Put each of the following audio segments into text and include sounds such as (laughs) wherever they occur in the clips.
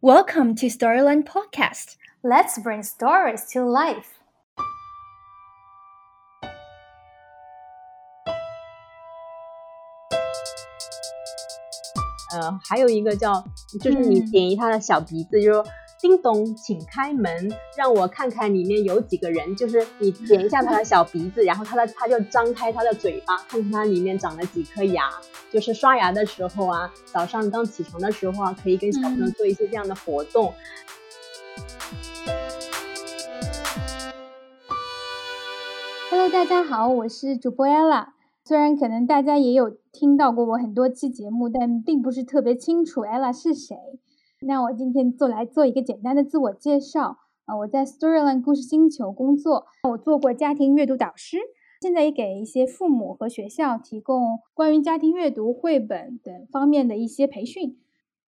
Welcome to Storyland Podcast. Let's bring stories to life. 呃，还有一个叫，就是你点一他的小鼻子，就说 叮咚，请开门，让我看看里面有几个人。就是你点一下他的小鼻子，然后他的他就张开他的嘴巴，看看他里面长了几颗牙。就是刷牙的时候啊，早上刚起床的时候啊，可以跟小朋友做一些这样的活动。嗯大家好，我是主播 Ella。虽然可能大家也有听到过我很多期节目，但并不是特别清楚 Ella 是谁。那我今天做来做一个简单的自我介绍啊，我在 Storyland 故事星球工作，我做过家庭阅读导师，现在也给一些父母和学校提供关于家庭阅读、绘本等方面的一些培训。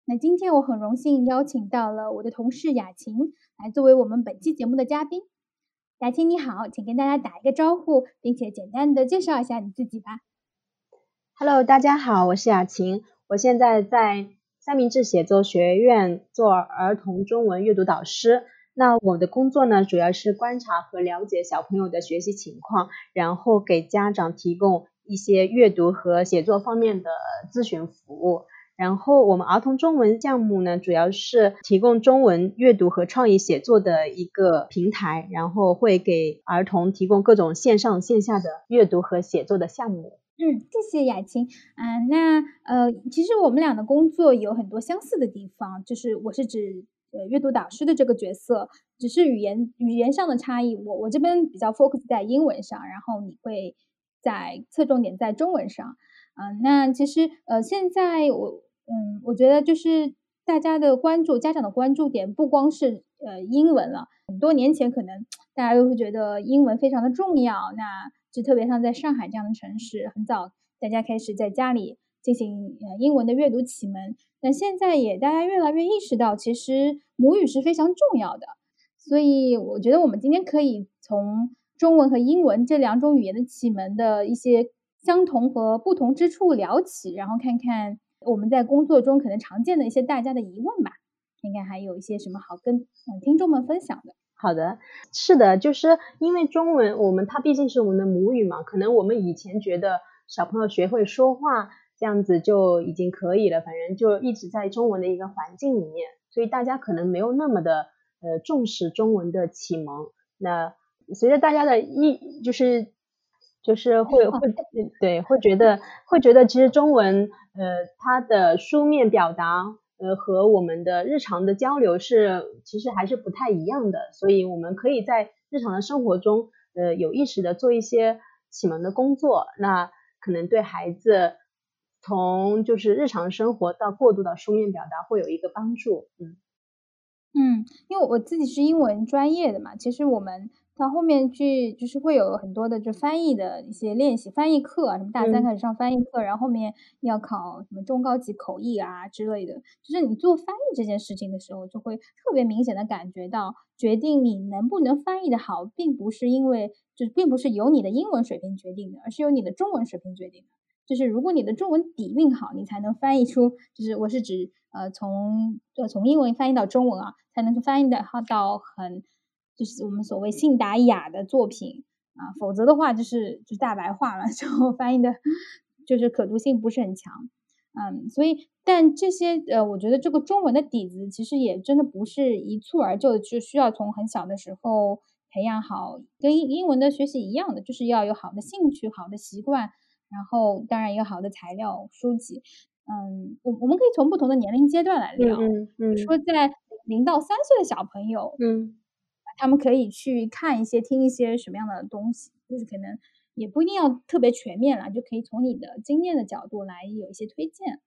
那今天我很荣幸邀请到了我的同事雅琴来作为我们本期节目的嘉宾。雅琴你好，请跟大家打一个招呼，并且简单的介绍一下你自己吧。Hello，大家好，我是雅琴，我现在在三明治写作学院做儿童中文阅读导师。那我的工作呢，主要是观察和了解小朋友的学习情况，然后给家长提供一些阅读和写作方面的咨询服务。然后我们儿童中文项目呢，主要是提供中文阅读和创意写作的一个平台，然后会给儿童提供各种线上线下的阅读和写作的项目。嗯，谢谢雅琴。嗯，那呃，其实我们俩的工作有很多相似的地方，就是我是指呃阅读导师的这个角色，只是语言语言上的差异。我我这边比较 focus 在英文上，然后你会在侧重点在中文上。嗯，那其实呃，现在我嗯，我觉得就是大家的关注，家长的关注点不光是呃英文了。很多年前可能大家都会觉得英文非常的重要，那就特别像在上海这样的城市，很早大家开始在家里进行呃英文的阅读启蒙。那现在也大家越来越意识到，其实母语是非常重要的。所以我觉得我们今天可以从中文和英文这两种语言的启蒙的一些。相同和不同之处聊起，然后看看我们在工作中可能常见的一些大家的疑问吧，看看还有一些什么好跟听众们分享的。好的，是的，就是因为中文，我们它毕竟是我们的母语嘛，可能我们以前觉得小朋友学会说话这样子就已经可以了，反正就一直在中文的一个环境里面，所以大家可能没有那么的呃重视中文的启蒙。那随着大家的意就是。就是会 (laughs) 会对会觉得会觉得其实中文呃它的书面表达呃和我们的日常的交流是其实还是不太一样的，所以我们可以在日常的生活中呃有意识的做一些启蒙的工作，那可能对孩子从就是日常生活到过渡到书面表达会有一个帮助，嗯嗯，因为我自己是英文专业的嘛，其实我们。到后面去就是会有很多的就翻译的一些练习，翻译课啊，什么大三开始上翻译课，然后后面要考什么中高级口译啊之类的。就是你做翻译这件事情的时候，就会特别明显的感觉到，决定你能不能翻译的好，并不是因为就是并不是由你的英文水平决定的，而是由你的中文水平决定的。就是如果你的中文底蕴好，你才能翻译出，就是我是指呃从呃从英文翻译到中文啊，才能翻译的好到很。就是我们所谓信达雅的作品啊，否则的话就是就大白话了，(laughs) 就翻译的，就是可读性不是很强。嗯，所以但这些呃，我觉得这个中文的底子其实也真的不是一蹴而就的，就需要从很小的时候培养好，跟英英文的学习一样的，就是要有好的兴趣、好的习惯，然后当然有好的材料书籍。嗯，我我们可以从不同的年龄阶段来聊，嗯嗯，说在零到三岁的小朋友，嗯。他们可以去看一些、听一些什么样的东西，就是可能也不一定要特别全面了，就可以从你的经验的角度来有一些推荐。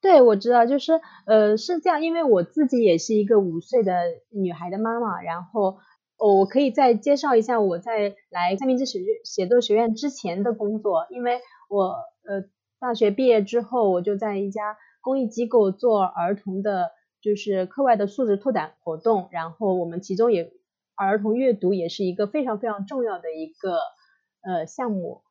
对，我知道，就是呃是这样，因为我自己也是一个五岁的女孩的妈妈，然后哦我可以再介绍一下我在来三明治写写作学院之前的工作，因为我呃大学毕业之后，我就在一家公益机构做儿童的。就是课外的素质拓展活动，然后我们其中也儿童阅读也是一个非常非常重要的一个呃项目，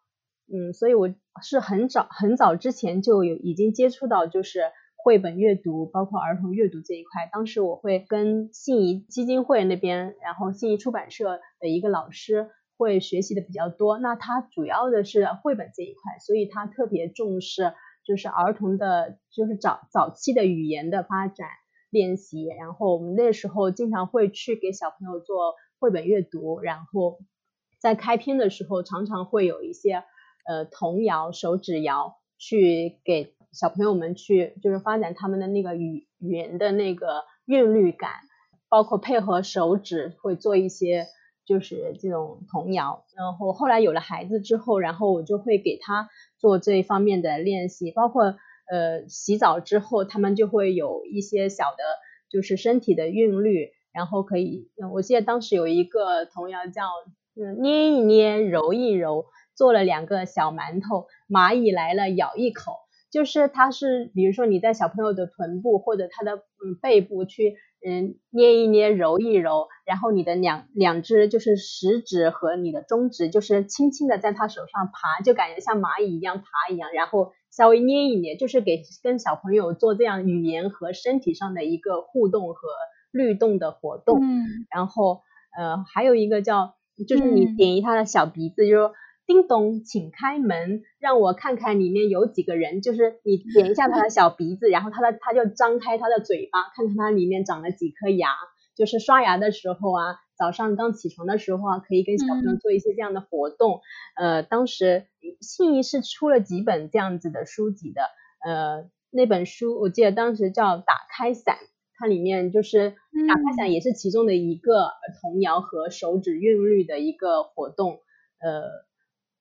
嗯，所以我是很早很早之前就有已经接触到就是绘本阅读，包括儿童阅读这一块。当时我会跟信宜基金会那边，然后信宜出版社的一个老师会学习的比较多。那他主要的是绘本这一块，所以他特别重视就是儿童的，就是早早期的语言的发展练习。然后我们那时候经常会去给小朋友做绘本阅读，然后在开篇的时候常常会有一些呃童谣、手指谣。去给小朋友们去，就是发展他们的那个语语言的那个韵律感，包括配合手指会做一些就是这种童谣。然后后来有了孩子之后，然后我就会给他做这一方面的练习，包括呃洗澡之后，他们就会有一些小的，就是身体的韵律，然后可以，我记得当时有一个童谣叫捏一捏，揉一揉。做了两个小馒头，蚂蚁来了咬一口，就是它是，比如说你在小朋友的臀部或者他的嗯背部去嗯捏一捏揉一揉，然后你的两两只就是食指和你的中指就是轻轻的在他手上爬，就感觉像蚂蚁一样爬一样，然后稍微捏一捏，就是给跟小朋友做这样语言和身体上的一个互动和律动的活动。嗯，然后呃还有一个叫就是你点一他的小鼻子，就。叮咚，请开门，让我看看里面有几个人。就是你点一下他的小鼻子，然后他的他就张开他的嘴巴，看看他里面长了几颗牙。就是刷牙的时候啊，早上刚起床的时候啊，可以跟小朋友做一些这样的活动。呃，当时信宜是出了几本这样子的书籍的。呃，那本书我记得当时叫《打开伞》，它里面就是打开伞也是其中的一个童谣和手指韵律的一个活动。呃。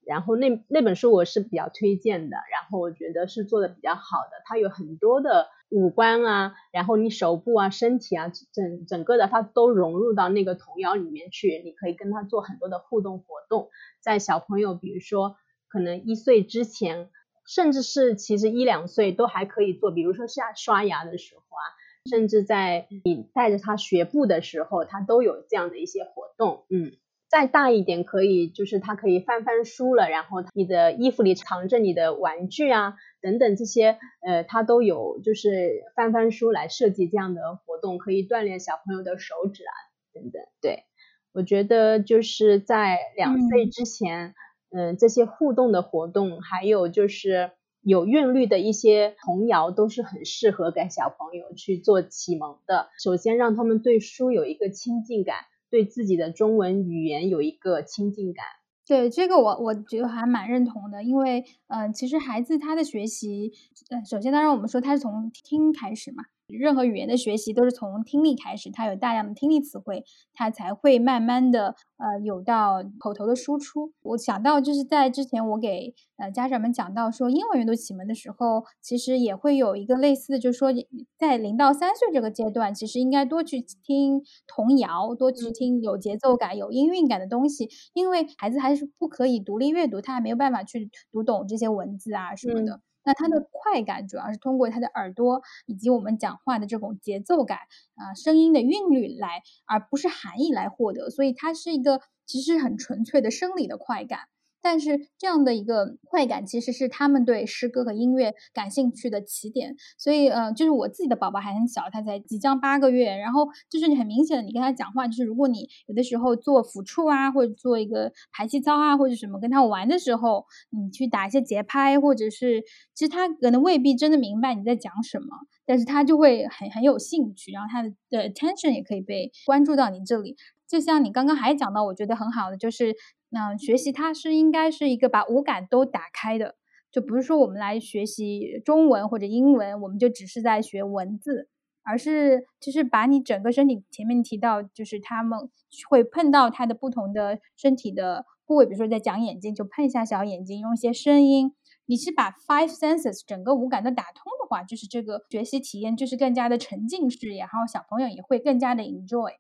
然后那那本书我是比较推荐的，然后我觉得是做的比较好的，它有很多的五官啊，然后你手部啊、身体啊，整整个的它都融入到那个童谣里面去，你可以跟他做很多的互动活动。在小朋友，比如说可能一岁之前，甚至是其实一两岁都还可以做，比如说下刷牙的时候啊，甚至在你带着他学步的时候，他都有这样的一些活动，嗯。再大一点可以，就是他可以翻翻书了，然后你的衣服里藏着你的玩具啊，等等这些，呃，他都有，就是翻翻书来设计这样的活动，可以锻炼小朋友的手指啊，等等。对，我觉得就是在两岁之前，嗯，这些互动的活动，还有就是有韵律的一些童谣，都是很适合给小朋友去做启蒙的。首先让他们对书有一个亲近感。对自己的中文语言有一个亲近感，对这个我我觉得还蛮认同的，因为嗯，其实孩子他的学习，呃，首先当然我们说他是从听开始嘛。任何语言的学习都是从听力开始，它有大量的听力词汇，它才会慢慢的呃有到口头的输出。我想到就是在之前我给呃家长们讲到说英文阅读启蒙的时候，其实也会有一个类似的，就是说在零到三岁这个阶段，其实应该多去听童谣，多去听有节奏感、有音韵感的东西，因为孩子还是不可以独立阅读，他还没有办法去读懂这些文字啊什么的。那它的快感主要是通过它的耳朵以及我们讲话的这种节奏感啊，声音的韵律来，而不是含义来获得，所以它是一个其实很纯粹的生理的快感。但是这样的一个快感，其实是他们对诗歌和音乐感兴趣的起点。所以，呃，就是我自己的宝宝还很小，他才即将八个月，然后就是你很明显的，你跟他讲话，就是如果你有的时候做抚触啊，或者做一个排气操啊，或者什么跟他玩的时候，你去打一些节拍，或者是其实他可能未必真的明白你在讲什么，但是他就会很很有兴趣，然后他的的 attention 也可以被关注到你这里。就像你刚刚还讲到，我觉得很好的就是。那学习它是应该是一个把五感都打开的，就不是说我们来学习中文或者英文，我们就只是在学文字，而是就是把你整个身体前面提到，就是他们会碰到他的不同的身体的部位，比如说在讲眼睛，就碰一下小眼睛，用一些声音，你是把 five senses 整个五感都打通的话，就是这个学习体验就是更加的沉浸式，然后小朋友也会更加的 enjoy。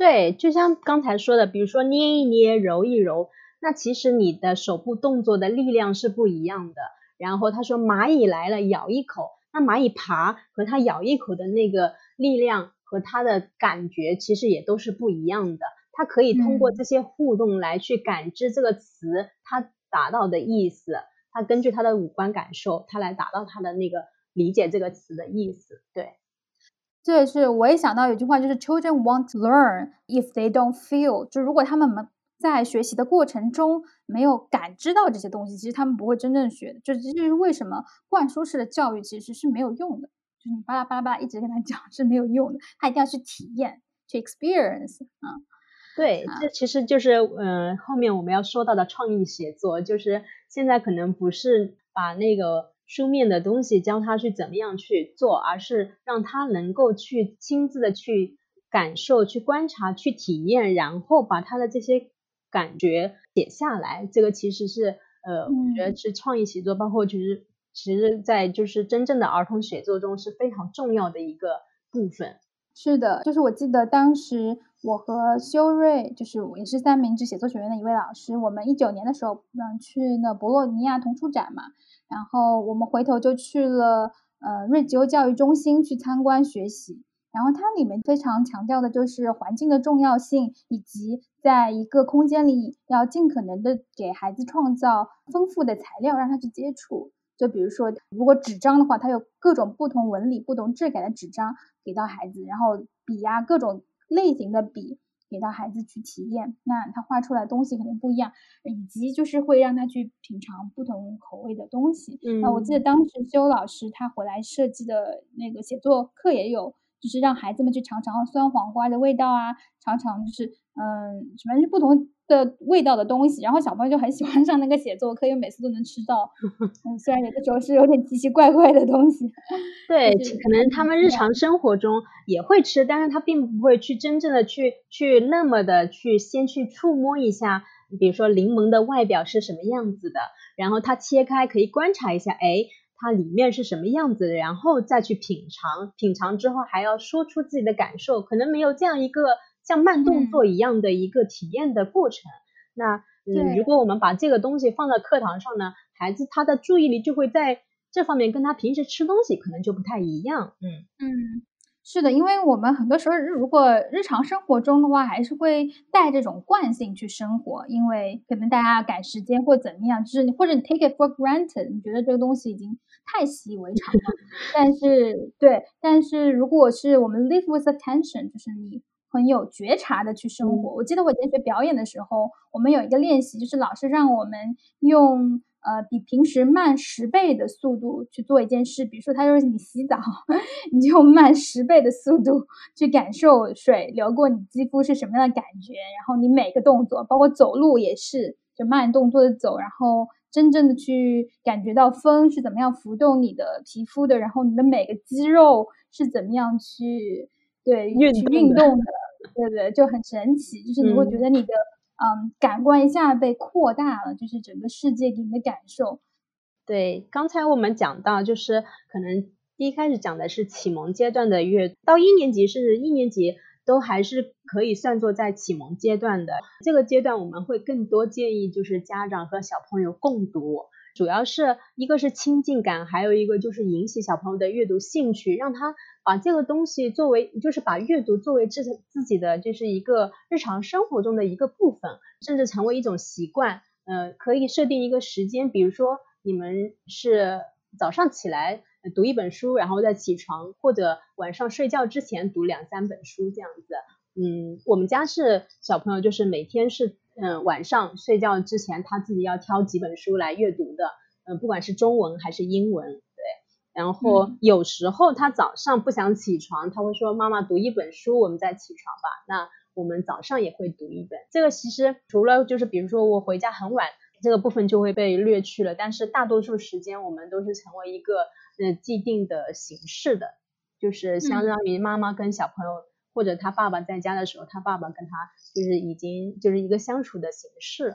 对，就像刚才说的，比如说捏一捏、揉一揉，那其实你的手部动作的力量是不一样的。然后他说蚂蚁来了，咬一口，那蚂蚁爬和它咬一口的那个力量和它的感觉其实也都是不一样的。它可以通过这些互动来去感知这个词它达到的意思，它根据它的五官感受，它来达到它的那个理解这个词的意思。对，这也是我也想到有句话，就是 Children won't learn if they don't feel。就如果他们们在学习的过程中没有感知到这些东西，其实他们不会真正学的。就这就是为什么灌输式的教育其实是没有用的，就是你巴拉巴拉巴拉一直跟他讲是没有用的，他一定要去体验，去 experience 啊。对，这其实就是嗯，后面我们要说到的创意写作，就是现在可能不是把那个书面的东西教他去怎么样去做，而是让他能够去亲自的去感受、去观察、去体验，然后把他的这些感觉写下来。这个其实是呃，我觉得是创意写作，包括其实其实在就是真正的儿童写作中是非常重要的一个部分。是的，就是我记得当时我和修睿，就是也是三明治写作学院的一位老师，我们一九年的时候，嗯，去那博洛尼亚童书展嘛，然后我们回头就去了呃瑞吉欧教育中心去参观学习，然后它里面非常强调的就是环境的重要性，以及在一个空间里要尽可能的给孩子创造丰富的材料让他去接触。就比如说，如果纸张的话，它有各种不同纹理、不同质感的纸张给到孩子，然后笔呀，各种类型的笔给到孩子去体验，那他画出来东西肯定不一样，以及就是会让他去品尝不同口味的东西。那我记得当时修老师他回来设计的那个写作课也有，就是让孩子们去尝尝酸黄瓜的味道啊，尝尝就是嗯，什么是不同。的味道的东西，然后小朋友就很喜欢上那个写作课，因为每次都能吃到。(laughs) 嗯，虽然有的时候是有点奇奇怪怪的东西。(laughs) 对，可能他们日常生活中也会吃，但是他并不会去真正的去去那么的去先去触摸一下，比如说柠檬的外表是什么样子的，然后它切开可以观察一下，哎，它里面是什么样子的，然后再去品尝，品尝之后还要说出自己的感受，可能没有这样一个。像慢动作一样的一个体验的过程，那嗯，如果我们把这个东西放在课堂上呢，孩子他的注意力就会在这方面跟他平时吃东西可能就不太一样。嗯嗯，是的，因为我们很多时候如果日常生活中的话，还是会带这种惯性去生活，因为可能大家赶时间或怎么样，就是你或者你 take it for granted，你觉得这个东西已经太习以为常了。(laughs) 但是对，但是如果是我们 live with attention，就是你。很有觉察的去生活。我记得我以前学表演的时候，我们有一个练习，就是老师让我们用呃比平时慢十倍的速度去做一件事。比如说，他说你洗澡，(laughs) 你就慢十倍的速度去感受水流过你肌肤是什么样的感觉。然后你每个动作，包括走路也是，就慢动作的走，然后真正的去感觉到风是怎么样浮动你的皮肤的，然后你的每个肌肉是怎么样去。对，运运动的，对对，就很神奇，就是你会觉得你的嗯感官一下被扩大了，就是整个世界给你的感受。对，刚才我们讲到，就是可能第一开始讲的是启蒙阶段的阅，到一年级甚至一年级都还是可以算作在启蒙阶段的。这个阶段我们会更多建议就是家长和小朋友共读。主要是一个是亲近感，还有一个就是引起小朋友的阅读兴趣，让他把这个东西作为，就是把阅读作为自自己的就是一个日常生活中的一个部分，甚至成为一种习惯。呃，可以设定一个时间，比如说你们是早上起来读一本书，然后再起床，或者晚上睡觉之前读两三本书这样子。嗯，我们家是小朋友，就是每天是。嗯，晚上睡觉之前，他自己要挑几本书来阅读的。嗯，不管是中文还是英文，对。然后有时候他早上不想起床，他会说：“妈妈读一本书，我们再起床吧。”那我们早上也会读一本。这个其实除了就是比如说我回家很晚，这个部分就会被略去了。但是大多数时间我们都是成为一个嗯既定的形式的，就是相当于妈妈跟小朋友。或者他爸爸在家的时候，他爸爸跟他就是已经就是一个相处的形式。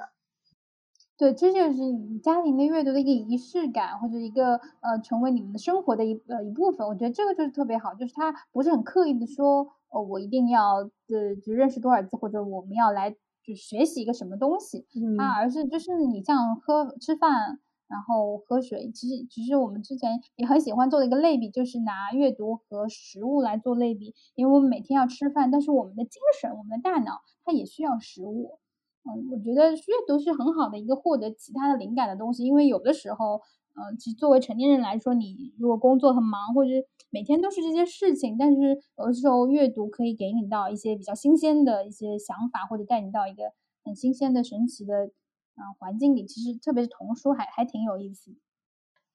对，这就是家庭的阅读的一个仪式感，或者一个呃成为你们的生活的一呃一部分。我觉得这个就是特别好，就是他不是很刻意的说，哦，我一定要呃就认识多少字，或者我们要来就学习一个什么东西，他而是就是你像喝吃饭。然后喝水，其实其实我们之前也很喜欢做的一个类比，就是拿阅读和食物来做类比，因为我们每天要吃饭，但是我们的精神、我们的大脑它也需要食物。嗯，我觉得阅读是很好的一个获得其他的灵感的东西，因为有的时候嗯，其实作为成年人来说，你如果工作很忙，或者每天都是这些事情，但是有的时候阅读可以给你到一些比较新鲜的一些想法，或者带你到一个很新鲜的、神奇的啊环境里。其实特别是童书，还还挺有意思。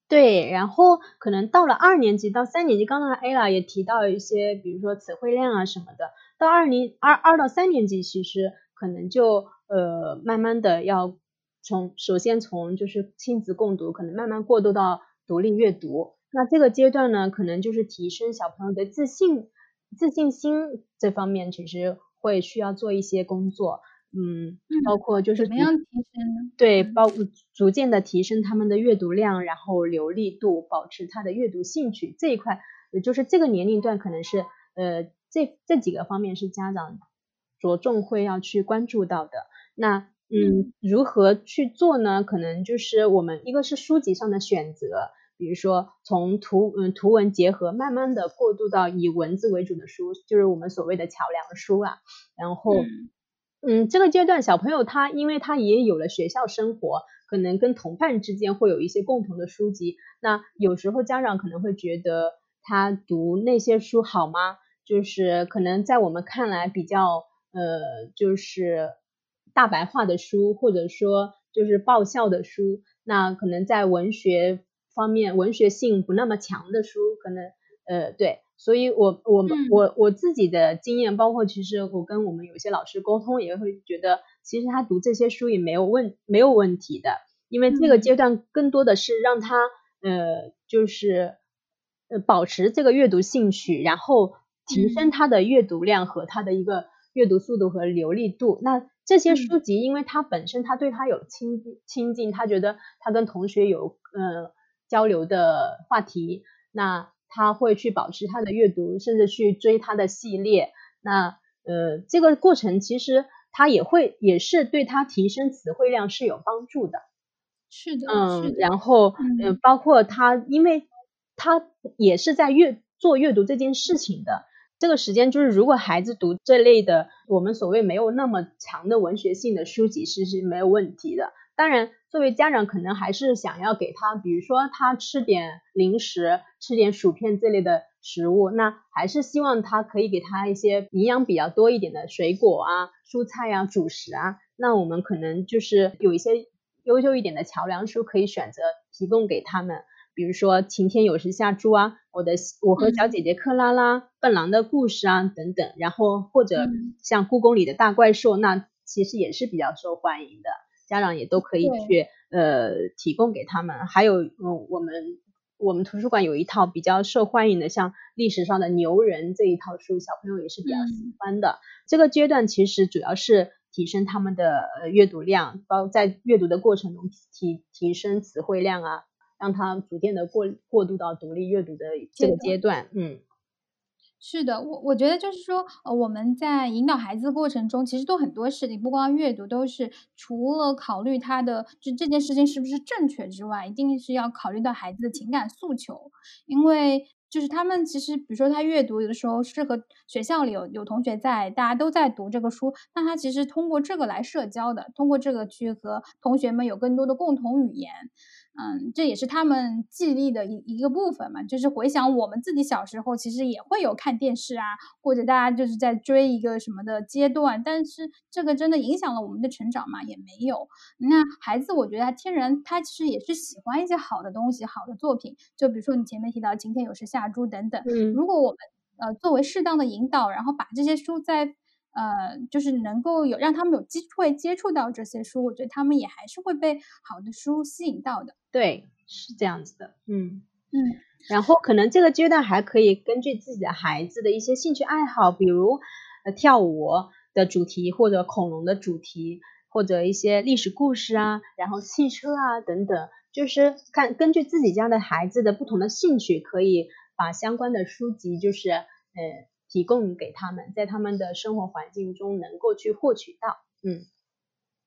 对，然后可能到了二年级到三年级，刚刚 Ella 也提到一些，比如说词汇量啊什么的。到二年二二到三年级，其实可能就呃慢慢的要从首先从就是亲子共读，可能慢慢过渡到独立阅读。那这个阶段呢，可能就是提升小朋友的自信、自信心这方面，其实会需要做一些工作。嗯，包括就是怎么样提升呢？对，包逐渐的提升他们的阅读量，然后流利度，保持他的阅读兴趣这一块，也就是这个年龄段可能是呃这这几个方面是家长着重会要去关注到的。那嗯，如何去做呢？可能就是我们一个是书籍上的选择，比如说从图嗯图文结合，慢慢的过渡到以文字为主的书，就是我们所谓的桥梁书啊，然后。嗯，这个阶段小朋友他，因为他也有了学校生活，可能跟同伴之间会有一些共同的书籍。那有时候家长可能会觉得他读那些书好吗？就是可能在我们看来比较呃，就是大白话的书，或者说就是爆笑的书。那可能在文学方面，文学性不那么强的书，可能呃对。所以，我我们我我自己的经验，包括其实我跟我们有些老师沟通，也会觉得，其实他读这些书也没有问没有问题的，因为这个阶段更多的是让他呃，就是呃保持这个阅读兴趣，然后提升他的阅读量和他的一个阅读速度和流利度。那这些书籍，因为他本身他对他有亲亲近，他觉得他跟同学有呃交流的话题，那。他会去保持他的阅读，甚至去追他的系列。那呃，这个过程其实他也会也是对他提升词汇量是有帮助的。是的，嗯，然后嗯，包括他，因为他也是在阅做阅读这件事情的这个时间，就是如果孩子读这类的我们所谓没有那么强的文学性的书籍，是是没有问题的。当然，作为家长，可能还是想要给他，比如说他吃点零食，吃点薯片这类的食物，那还是希望他可以给他一些营养比较多一点的水果啊、蔬菜啊、主食啊。那我们可能就是有一些优秀一点的桥梁书可以选择提供给他们，比如说《晴天有时下猪》啊，我的我和小姐姐克拉拉、笨狼的故事啊等等。然后或者像故宫里的大怪兽，那其实也是比较受欢迎的。家长也都可以去呃提供给他们，还有嗯我们我们图书馆有一套比较受欢迎的，像历史上的牛人这一套书，小朋友也是比较喜欢的。这个阶段其实主要是提升他们的呃阅读量，包在阅读的过程中提提升词汇量啊，让他逐渐的过过渡到独立阅读的这个阶段，嗯。是的，我我觉得就是说，呃，我们在引导孩子过程中，其实都很多事情，不光阅读，都是除了考虑他的这这件事情是不是正确之外，一定是要考虑到孩子的情感诉求，因为就是他们其实，比如说他阅读有的时候是和学校里有有同学在，大家都在读这个书，那他其实通过这个来社交的，通过这个去和同学们有更多的共同语言。嗯，这也是他们记忆力的一一个部分嘛。就是回想我们自己小时候，其实也会有看电视啊，或者大家就是在追一个什么的阶段。但是这个真的影响了我们的成长嘛？也没有。那孩子，我觉得他天然他其实也是喜欢一些好的东西、好的作品。就比如说你前面提到《今天有时下猪》等等。嗯。如果我们呃作为适当的引导，然后把这些书在。呃，就是能够有让他们有机会接触到这些书，我觉得他们也还是会被好的书吸引到的。对，是这样子的。嗯嗯。然后可能这个阶段还可以根据自己的孩子的一些兴趣爱好，比如呃跳舞的主题，或者恐龙的主题，或者一些历史故事啊，然后汽车啊等等，就是看根据自己家的孩子的不同的兴趣，可以把相关的书籍就是呃。提供给他们，在他们的生活环境中能够去获取到。嗯，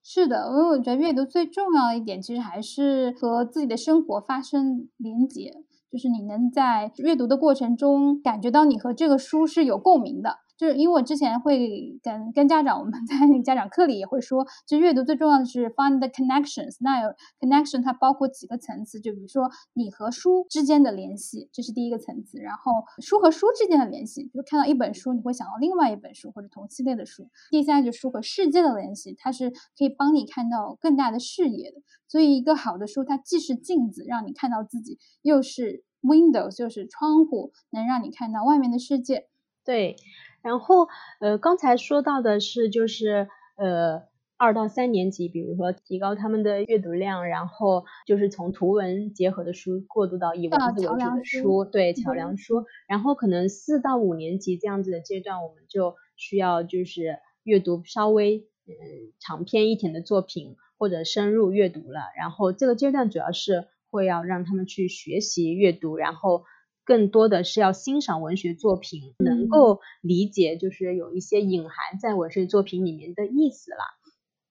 是的，因为我觉得阅读最重要的一点，其实还是和自己的生活发生连接，就是你能在阅读的过程中感觉到你和这个书是有共鸣的，就是因为我之前会跟跟家长，我们 (laughs) 在那个家长课里也会说，就阅读最重要的是 find the connections。那有 connection 它包括几个层次，就比如说你和书之间的联系，这是第一个层次。然后书和书之间的联系，就看到一本书你会想到另外一本书或者同系列的书。第三就书和世界的联系，它是可以帮你看到更大的视野的。所以一个好的书，它既是镜子让你看到自己，又是 windows 就是窗户，能让你看到外面的世界。对。然后，呃，刚才说到的是，就是呃，二到三年级，比如说提高他们的阅读量，然后就是从图文结合的书过渡到以文字为主的书，对，桥梁书。然后可能四到五年级这样子的阶段，我们就需要就是阅读稍微嗯长篇一点的作品或者深入阅读了。然后这个阶段主要是会要让他们去学习阅读，然后。更多的是要欣赏文学作品，能够理解就是有一些隐含在文学作品里面的意思了。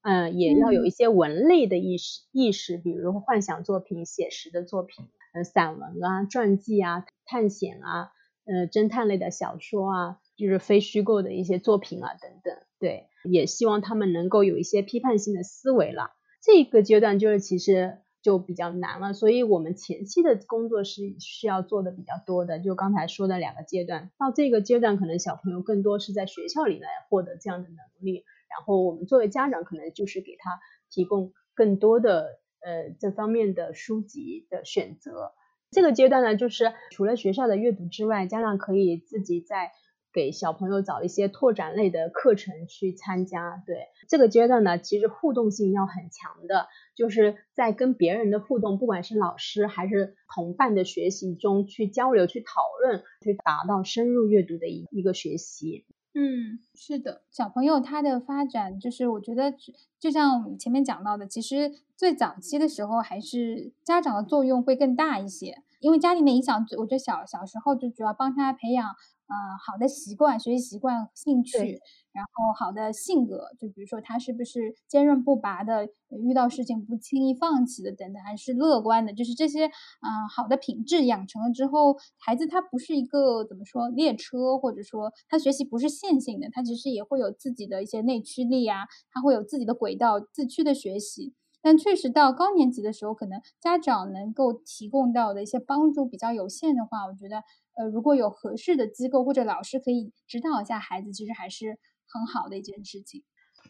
嗯，也要有一些文类的意识意识，比如幻想作品、写实的作品、呃散文啊、传记啊、探险啊、呃侦探类的小说啊，就是非虚构的一些作品啊等等。对，也希望他们能够有一些批判性的思维了。这个阶段就是其实。就比较难了，所以我们前期的工作是需要做的比较多的。就刚才说的两个阶段，到这个阶段，可能小朋友更多是在学校里来获得这样的能力，然后我们作为家长，可能就是给他提供更多的呃这方面的书籍的选择。这个阶段呢，就是除了学校的阅读之外，家长可以自己在。给小朋友找一些拓展类的课程去参加，对这个阶段呢，其实互动性要很强的，就是在跟别人的互动，不管是老师还是同伴的学习中去交流、去讨论，去达到深入阅读的一一个学习。嗯，是的，小朋友他的发展，就是我觉得就像前面讲到的，其实最早期的时候还是家长的作用会更大一些，因为家庭的影响，我觉得小小时候就主要帮他培养。呃，好的习惯、学习习惯、兴趣，然后好的性格，就比如说他是不是坚韧不拔的，遇到事情不轻易放弃的等等，还是乐观的，就是这些嗯好的品质养成了之后，孩子他不是一个怎么说列车，或者说他学习不是线性的，他其实也会有自己的一些内驱力啊，他会有自己的轨道，自驱的学习。但确实到高年级的时候，可能家长能够提供到的一些帮助比较有限的话，我觉得。呃，如果有合适的机构或者老师可以指导一下孩子，其实还是很好的一件事情。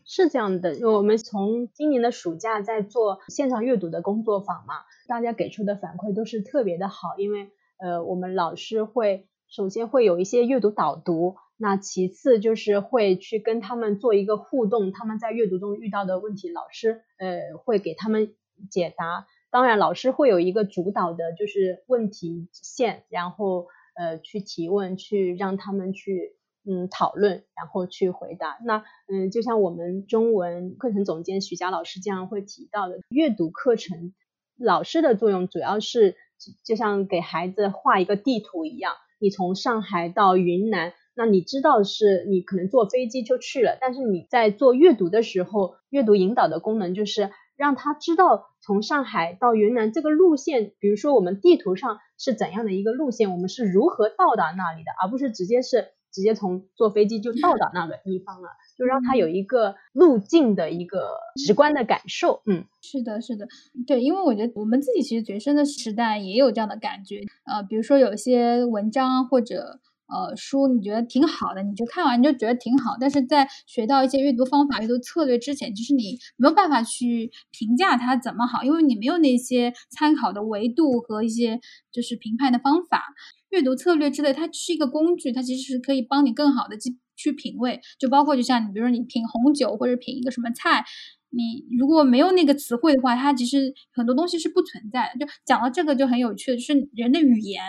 是这样的，我们从今年的暑假在做线上阅读的工作坊嘛，大家给出的反馈都是特别的好，因为呃，我们老师会首先会有一些阅读导读，那其次就是会去跟他们做一个互动，他们在阅读中遇到的问题，老师呃会给他们解答。当然，老师会有一个主导的，就是问题线，然后。呃，去提问，去让他们去嗯讨论，然后去回答。那嗯，就像我们中文课程总监许佳老师这样会提到的，阅读课程老师的作用主要是就像给孩子画一个地图一样，你从上海到云南，那你知道是你可能坐飞机就去了，但是你在做阅读的时候，阅读引导的功能就是让他知道。从上海到云南这个路线，比如说我们地图上是怎样的一个路线，我们是如何到达那里的，而不是直接是直接从坐飞机就到达那个地方了，就让他有一个路径的一个直观的感受。嗯，是的，是的，对，因为我觉得我们自己其实学生的时代也有这样的感觉，呃，比如说有些文章或者。呃，书你觉得挺好的，你就看完你就觉得挺好，但是在学到一些阅读方法、阅读策略之前，其实你没有办法去评价它怎么好，因为你没有那些参考的维度和一些就是评判的方法。阅读策略之类，它是一个工具，它其实是可以帮你更好的去去品味，就包括就像你，比如说你品红酒或者品一个什么菜。你如果没有那个词汇的话，它其实很多东西是不存在的。就讲到这个就很有趣，就是人的语言，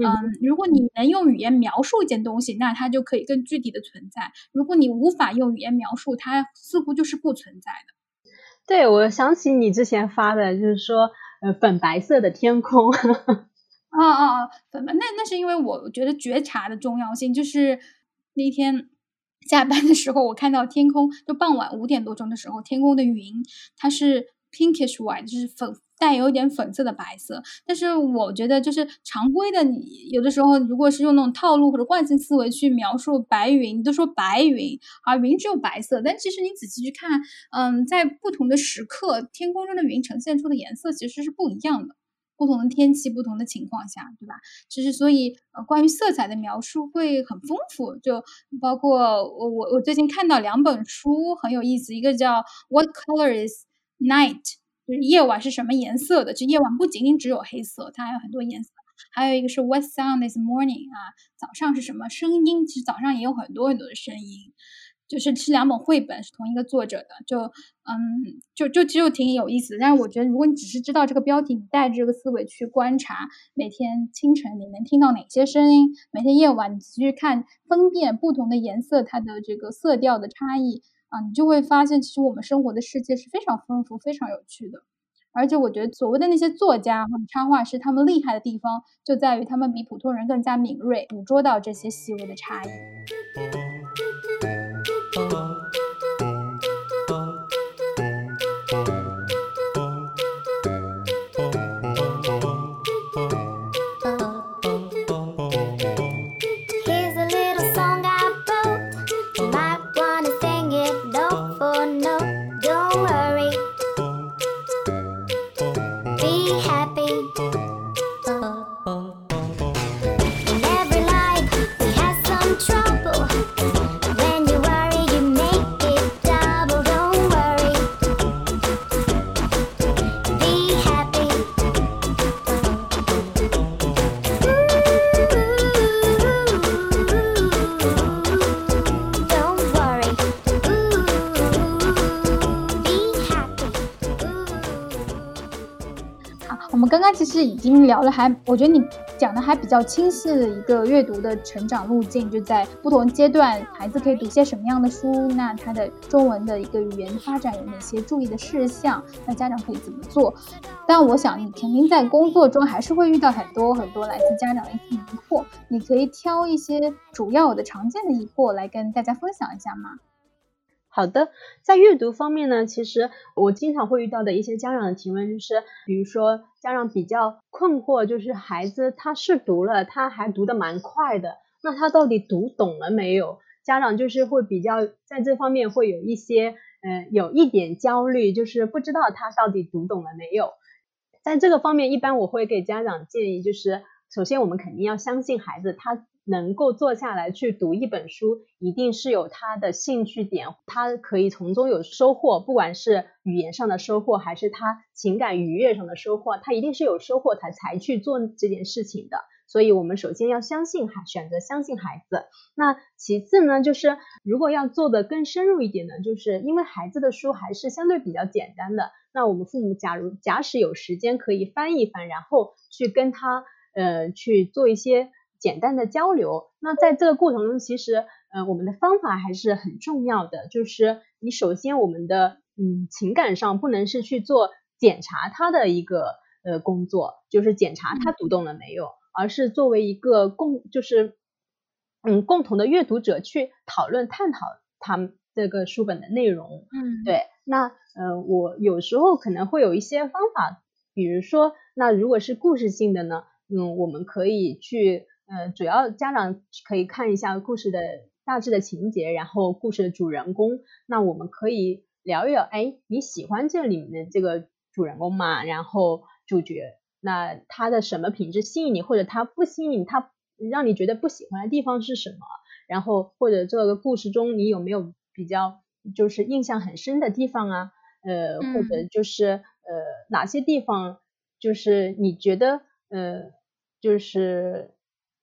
嗯，如果你能用语言描述一件东西，那它就可以更具体的存在；如果你无法用语言描述，它似乎就是不存在的。对，我想起你之前发的，就是说，呃，粉白色的天空。啊啊啊！粉白，那那是因为我觉得觉察的重要性，就是那天。下班的时候，我看到天空，就傍晚五点多钟的时候，天空的云它是 pinkish white，就是粉带有一点粉色的白色。但是我觉得，就是常规的，你有的时候如果是用那种套路或者惯性思维去描述白云，你都说白云，而，云只有白色。但其实你仔细去看，嗯，在不同的时刻，天空中的云呈现出的颜色其实是不一样的。不同的天气，不同的情况下，对吧？其实，所以呃，关于色彩的描述会很丰富，就包括我我我最近看到两本书很有意思，一个叫《What Color Is Night》，就是夜晚是什么颜色的？就夜晚不仅仅只有黑色，它还有很多颜色。还有一个是《What Sound Is Morning》啊，早上是什么声音？其实早上也有很多很多的声音。就是是两本绘本，是同一个作者的，就嗯，就就其实挺有意思的。但是我觉得，如果你只是知道这个标题，你带着这个思维去观察，每天清晨你能听到哪些声音，每天夜晚你去看分辨不同的颜色它的这个色调的差异啊，你就会发现，其实我们生活的世界是非常丰富、非常有趣的。而且我觉得，所谓的那些作家或者插画师，他们厉害的地方就在于他们比普通人更加敏锐，捕捉到这些细微的差异。已经聊了，还我觉得你讲的还比较清晰的一个阅读的成长路径，就在不同阶段，孩子可以读些什么样的书，那他的中文的一个语言发展有哪些注意的事项，那家长可以怎么做？但我想你肯定在工作中还是会遇到很多很多来自家长的一些疑惑，你可以挑一些主要的常见的疑惑来跟大家分享一下吗？好的，在阅读方面呢，其实我经常会遇到的一些家长的提问就是，比如说家长比较困惑，就是孩子他是读了，他还读得蛮快的，那他到底读懂了没有？家长就是会比较在这方面会有一些，嗯，有一点焦虑，就是不知道他到底读懂了没有。在这个方面，一般我会给家长建议，就是首先我们肯定要相信孩子，他。能够坐下来去读一本书，一定是有他的兴趣点，他可以从中有收获，不管是语言上的收获，还是他情感愉悦上的收获，他一定是有收获才才去做这件事情的。所以，我们首先要相信孩，选择相信孩子。那其次呢，就是如果要做的更深入一点呢，就是因为孩子的书还是相对比较简单的，那我们父母假如假使有时间可以翻一翻，然后去跟他呃去做一些。简单的交流，那在这个过程中，其实，呃，我们的方法还是很重要的。就是你首先，我们的，嗯，情感上不能是去做检查他的一个，呃，工作，就是检查他读懂了没有，而是作为一个共，就是，嗯，共同的阅读者去讨论探讨他这个书本的内容。嗯，对。那，呃，我有时候可能会有一些方法，比如说，那如果是故事性的呢，嗯，我们可以去。呃，主要家长可以看一下故事的大致的情节，然后故事的主人公。那我们可以聊一聊，哎，你喜欢这里面的这个主人公吗？然后主角，那他的什么品质吸引你，或者他不吸引他，让你觉得不喜欢的地方是什么？然后或者这个故事中你有没有比较就是印象很深的地方啊？呃，或者就是呃哪些地方就是你觉得呃就是。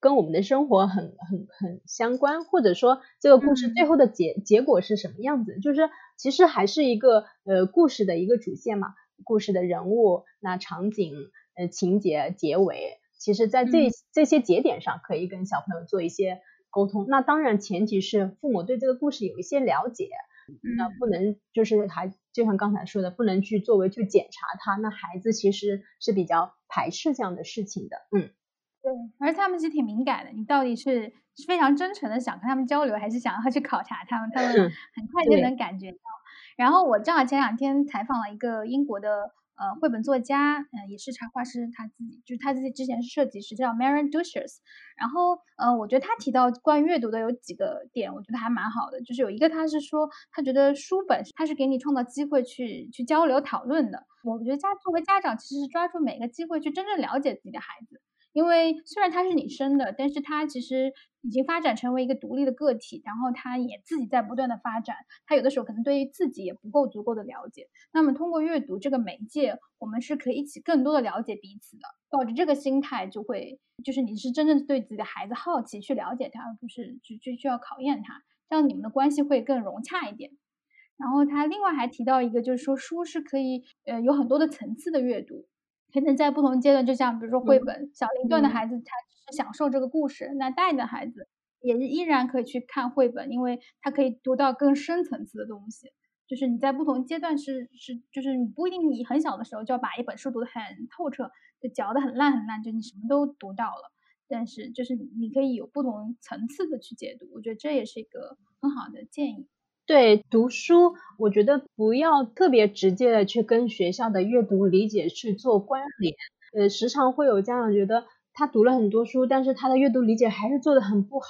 跟我们的生活很很很相关，或者说这个故事最后的结结果是什么样子？就是其实还是一个呃故事的一个主线嘛，故事的人物、那场景、呃情节、结尾，其实在这这些节点上可以跟小朋友做一些沟通。那当然前提是父母对这个故事有一些了解，那不能就是还就像刚才说的，不能去作为去检查他，那孩子其实是比较排斥这样的事情的，嗯。对，而且他们其实挺敏感的，你到底是非常真诚的想跟他们交流，还是想要去考察他们？他们很快就能感觉到。然后我正好前两天采访了一个英国的。呃，绘本作家，嗯，也是插画师，他自己就是他自己之前是设计师，叫 Mary Dushers。然后，呃，我觉得他提到关于阅读的有几个点，我觉得还蛮好的。就是有一个，他是说他觉得书本他是给你创造机会去去交流讨论的。我觉得家作为家长，其实是抓住每个机会去真正了解自己的孩子。因为虽然他是你生的，但是他其实已经发展成为一个独立的个体，然后他也自己在不断的发展。他有的时候可能对于自己也不够足够的了解。那么通过阅读这个媒介，我们是可以一起更多的了解彼此的。抱着这个心态，就会就是你是真正对自己的孩子好奇，去了解他，而不是就就需要考验他，这样你们的关系会更融洽一点。然后他另外还提到一个，就是说书是可以呃有很多的层次的阅读。可能在不同阶段，就像比如说绘本，小龄段的孩子他只是享受这个故事，那大的孩子也是依然可以去看绘本，因为他可以读到更深层次的东西。就是你在不同阶段是是，就是你不一定你很小的时候就要把一本书读得很透彻，就嚼得很烂很烂，就你什么都读到了。但是就是你可以有不同层次的去解读，我觉得这也是一个很好的建议。对读书，我觉得不要特别直接的去跟学校的阅读理解去做关联。呃，时常会有家长觉得他读了很多书，但是他的阅读理解还是做的很不好。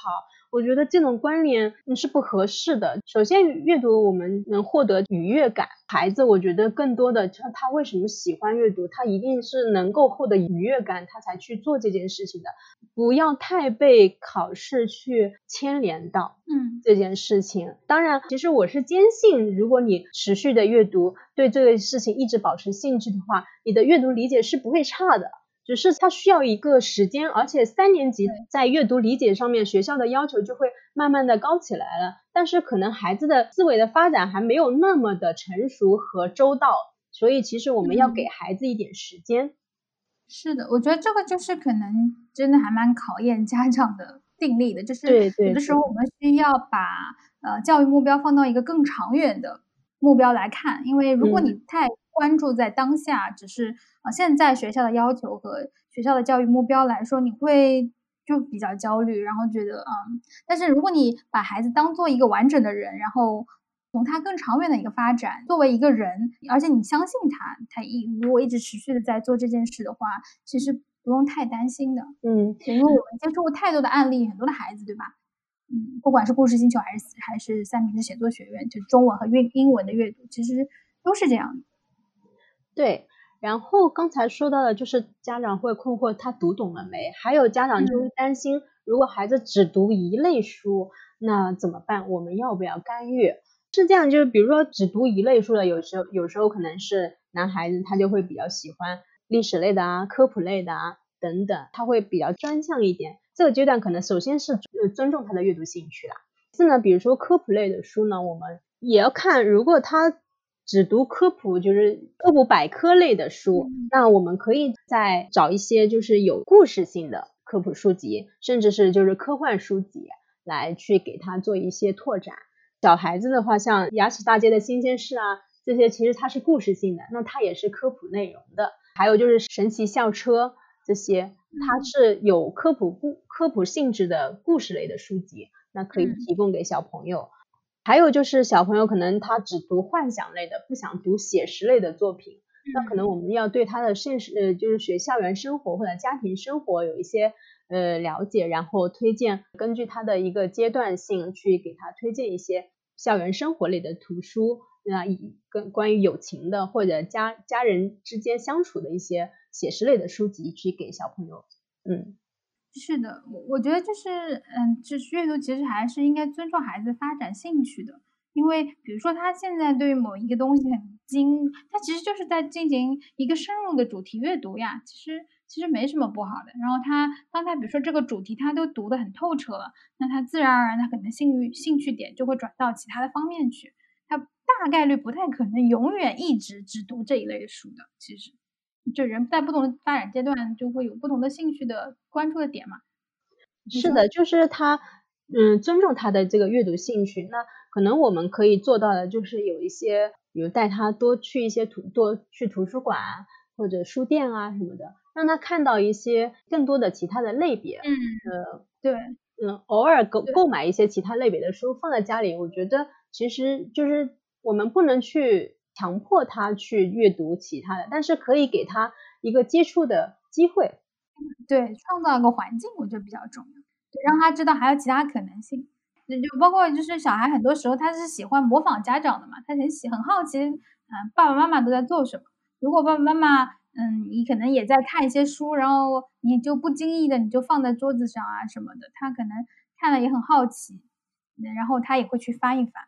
我觉得这种关联是不合适的。首先，阅读我们能获得愉悦感。孩子，我觉得更多的他他为什么喜欢阅读？他一定是能够获得愉悦感，他才去做这件事情的。不要太被考试去牵连到，嗯，这件事情。当然，其实我是坚信，如果你持续的阅读，对这个事情一直保持兴趣的话，你的阅读理解是不会差的。只是它需要一个时间，而且三年级在阅读理解上面，学校的要求就会慢慢的高起来了。但是可能孩子的思维的发展还没有那么的成熟和周到，所以其实我们要给孩子一点时间。是的，我觉得这个就是可能真的还蛮考验家长的定力的，就是有的时候我们需要把呃教育目标放到一个更长远的目标来看，因为如果你太关注在当下，只是啊，现在学校的要求和学校的教育目标来说，你会就比较焦虑，然后觉得啊，但是如果你把孩子当做一个完整的人，然后从他更长远的一个发展，作为一个人，而且你相信他，他一如果一直持续的在做这件事的话，其实不用太担心的。嗯，因为我们接触过太多的案例，很多的孩子，对吧？嗯，不管是故事星球还是还是三明治写作学院，就中文和英英文的阅读，其实都是这样的。对，然后刚才说到的就是家长会困惑他读懂了没，还有家长就会担心，如果孩子只读一类书，那怎么办？我们要不要干预？是这样，就是比如说只读一类书的，有时候有时候可能是男孩子，他就会比较喜欢历史类的啊、科普类的啊等等，他会比较专项一点。这个阶段可能首先是尊重他的阅读兴趣啦。是呢，比如说科普类的书呢，我们也要看，如果他。只读科普就是科普百科类的书，那我们可以再找一些就是有故事性的科普书籍，甚至是就是科幻书籍来去给他做一些拓展。小孩子的话，像牙齿大街的新鲜事啊，这些其实它是故事性的，那它也是科普内容的。还有就是神奇校车这些，它是有科普故科普性质的故事类的书籍，那可以提供给小朋友。还有就是小朋友可能他只读幻想类的，不想读写实类的作品，那可能我们要对他的现实呃就是学校园生活或者家庭生活有一些呃了解，然后推荐根据他的一个阶段性去给他推荐一些校园生活类的图书，那以跟关于友情的或者家家人之间相处的一些写实类的书籍去给小朋友，嗯。是的，我我觉得就是，嗯，就是阅读其实还是应该尊重孩子发展兴趣的，因为比如说他现在对某一个东西很精，他其实就是在进行一个深入的主题阅读呀，其实其实没什么不好的。然后他当他比如说这个主题他都读得很透彻了，那他自然而然他可能兴趣兴趣点就会转到其他的方面去，他大概率不太可能永远一直只读这一类书的，其实。就人在不同的发展阶段，就会有不同的兴趣的关注的点嘛。是的，就是他，嗯，尊重他的这个阅读兴趣。那可能我们可以做到的，就是有一些，比如带他多去一些图，多去图书馆或者书店啊什么的，让他看到一些更多的其他的类别。嗯，呃，对，嗯，偶尔购购买一些其他类别的书放在家里，我觉得其实就是。我们不能去强迫他去阅读其他的，但是可以给他一个接触的机会。对，创造一个环境，我觉得比较重要。对，让他知道还有其他可能性。那就包括就是小孩很多时候他是喜欢模仿家长的嘛，他很喜很好奇，嗯，爸爸妈妈都在做什么。如果爸爸妈妈，嗯，你可能也在看一些书，然后你就不经意的你就放在桌子上啊什么的，他可能看了也很好奇，然后他也会去翻一翻。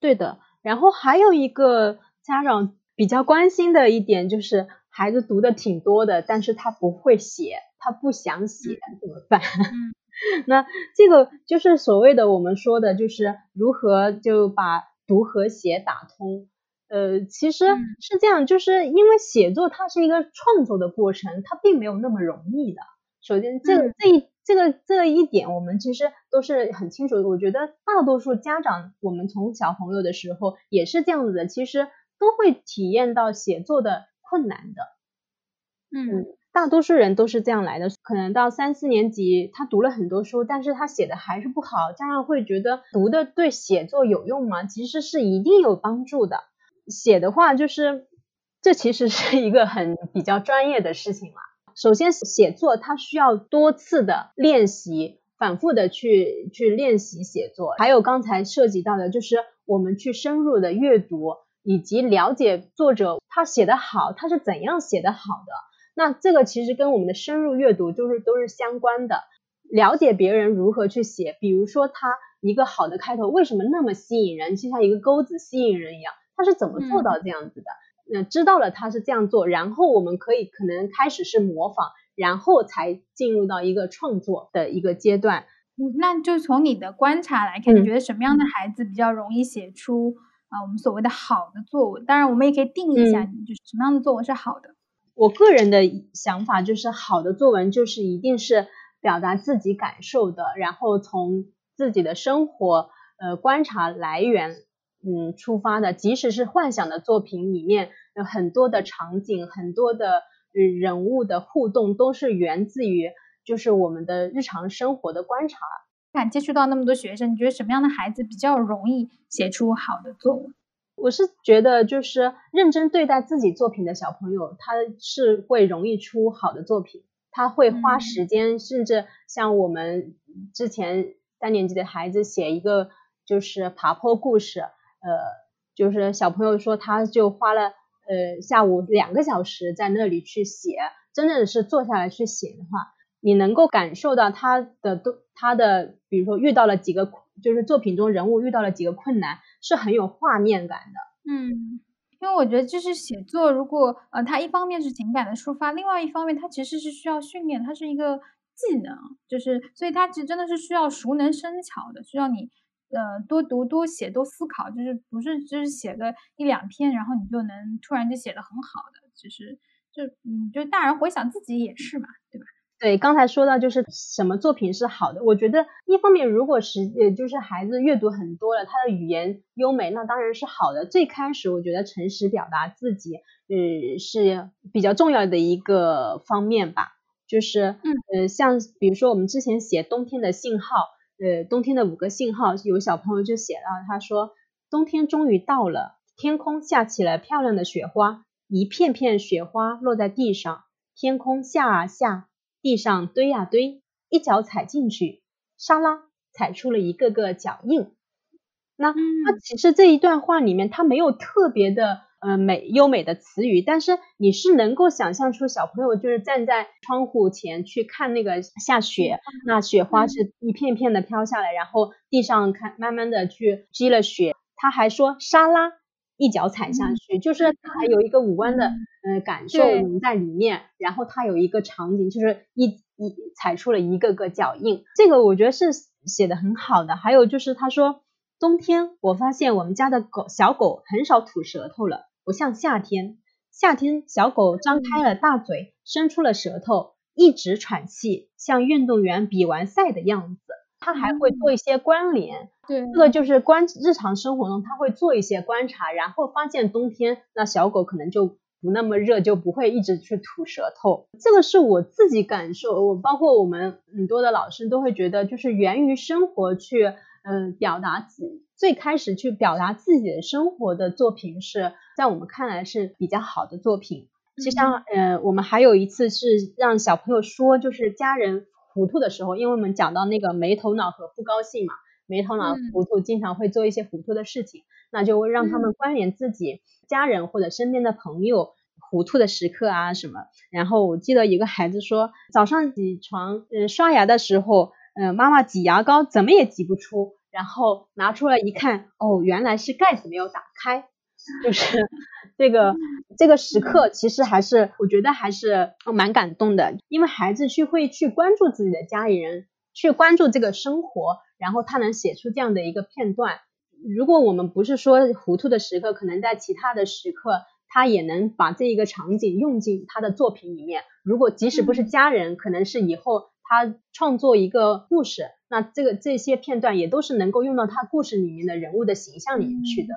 对的，然后还有一个家长比较关心的一点就是孩子读的挺多的，但是他不会写，他不想写怎么办？(laughs) 那这个就是所谓的我们说的，就是如何就把读和写打通。呃，其实是这样，就是因为写作它是一个创作的过程，它并没有那么容易的。首先，这个这一这个这一点，我们其实都是很清楚的。我觉得大多数家长，我们从小朋友的时候也是这样子的，其实都会体验到写作的困难的。嗯。大多数人都是这样来的，可能到三四年级，他读了很多书，但是他写的还是不好，家长会觉得读的对写作有用吗？其实是一定有帮助的。写的话，就是这其实是一个很比较专业的事情了。首先，写作它需要多次的练习，反复的去去练习写作。还有刚才涉及到的，就是我们去深入的阅读，以及了解作者他写的好，他是怎样写的好的。那这个其实跟我们的深入阅读就是都是相关的，了解别人如何去写，比如说他一个好的开头为什么那么吸引人，就像一个钩子吸引人一样，他是怎么做到这样子的？那知道了他是这样做，然后我们可以可能开始是模仿，然后才进入到一个创作的一个阶段。那就从你的观察来看，你觉得什么样的孩子比较容易写出啊我们所谓的好的作文？当然，我们也可以定义一下，就是什么样的作文是好的。我个人的想法就是，好的作文就是一定是表达自己感受的，然后从自己的生活呃观察来源嗯出发的，即使是幻想的作品里面有很多的场景，很多的人物的互动，都是源自于就是我们的日常生活的观察。看接触到那么多学生，你觉得什么样的孩子比较容易写出好的作文？我是觉得，就是认真对待自己作品的小朋友，他是会容易出好的作品。他会花时间，甚至像我们之前三年级的孩子写一个就是爬坡故事，呃，就是小朋友说他就花了呃下午两个小时在那里去写，真正是坐下来去写的话，你能够感受到他的都他的，比如说遇到了几个，就是作品中人物遇到了几个困难。是很有画面感的，嗯，因为我觉得就是写作，如果呃，它一方面是情感的抒发，另外一方面它其实是需要训练，它是一个技能，就是所以它其实真的是需要熟能生巧的，需要你呃多读多写多思考，就是不是就是写个一两篇，然后你就能突然就写的很好的，其实就嗯，就大人回想自己也是嘛，对吧？对，刚才说到就是什么作品是好的，我觉得一方面如果是呃就是孩子阅读很多了，他的语言优美，那当然是好的。最开始我觉得诚实表达自己，呃是比较重要的一个方面吧。就是嗯呃像比如说我们之前写冬天的信号，呃冬天的五个信号，有小朋友就写了，他说冬天终于到了，天空下起了漂亮的雪花，一片片雪花落在地上，天空下啊下。地上堆啊堆，一脚踩进去，沙拉踩出了一个个脚印。那那其实这一段话里面，他没有特别的呃美优美的词语，但是你是能够想象出小朋友就是站在窗户前去看那个下雪，那雪花是一片片的飘下来，然后地上看慢慢的去积了雪。他还说沙拉。一脚踩下去，就是它有一个五官的呃感受在里面，然后他有一个场景，就是一一踩出了一个个脚印，这个我觉得是写的很好的。还有就是他说，冬天我发现我们家的狗小狗很少吐舌头了，不像夏天，夏天小狗张开了大嘴，伸出了舌头，一直喘气，像运动员比完赛的样子。它还会做一些关联，对，这个就是观日常生活中它会做一些观察，然后发现冬天那小狗可能就不那么热，就不会一直去吐舌头。这个是我自己感受，我包括我们很多的老师都会觉得，就是源于生活去嗯，表达自最开始去表达自己的生活的作品是在我们看来是比较好的作品。就像呃，我们还有一次是让小朋友说，就是家人糊涂的时候，因为我们讲到那个没头脑和不高兴嘛，没头脑糊涂经常会做一些糊涂的事情，那就让他们关联自己家人或者身边的朋友糊涂的时刻啊什么。然后我记得一个孩子说，早上起床嗯刷牙的时候，嗯妈妈挤牙膏怎么也挤不出，然后拿出来一看，哦原来是盖子没有打开。就是这个这个时刻，其实还是我觉得还是蛮感动的，因为孩子去会去关注自己的家里人，去关注这个生活，然后他能写出这样的一个片段。如果我们不是说糊涂的时刻，可能在其他的时刻，他也能把这一个场景用进他的作品里面。如果即使不是家人，可能是以后他创作一个故事，那这个这些片段也都是能够用到他故事里面的人物的形象里面去的。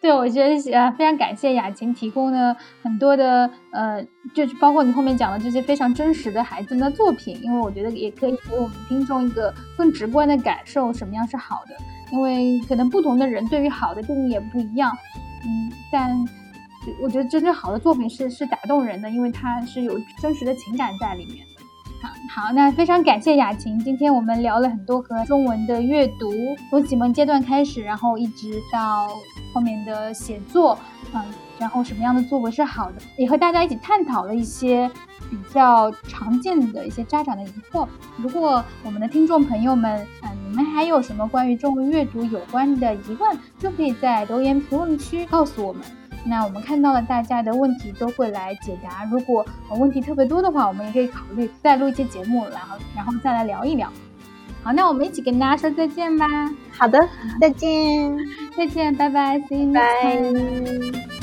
对，我觉得呃非常感谢雅琴提供的很多的呃，就是包括你后面讲的这些非常真实的孩子们的作品，因为我觉得也可以给我们听众一个更直观的感受，什么样是好的。因为可能不同的人对于好的定义也不一样，嗯，但我觉得真正好的作品是是打动人的，因为它是有真实的情感在里面。好，那非常感谢雅琴。今天我们聊了很多和中文的阅读，从启蒙阶段开始，然后一直到后面的写作，嗯，然后什么样的作文是好的，也和大家一起探讨了一些比较常见的一些家长的疑惑。如果我们的听众朋友们，嗯，你们还有什么关于中文阅读有关的疑问，都可以在留言评论区告诉我们。那我们看到了大家的问题，都会来解答。如果问题特别多的话，我们也可以考虑再录一期节目，然后然后再来聊一聊。好，那我们一起跟大家说再见吧。好的，再见，再见，拜拜，See you next time。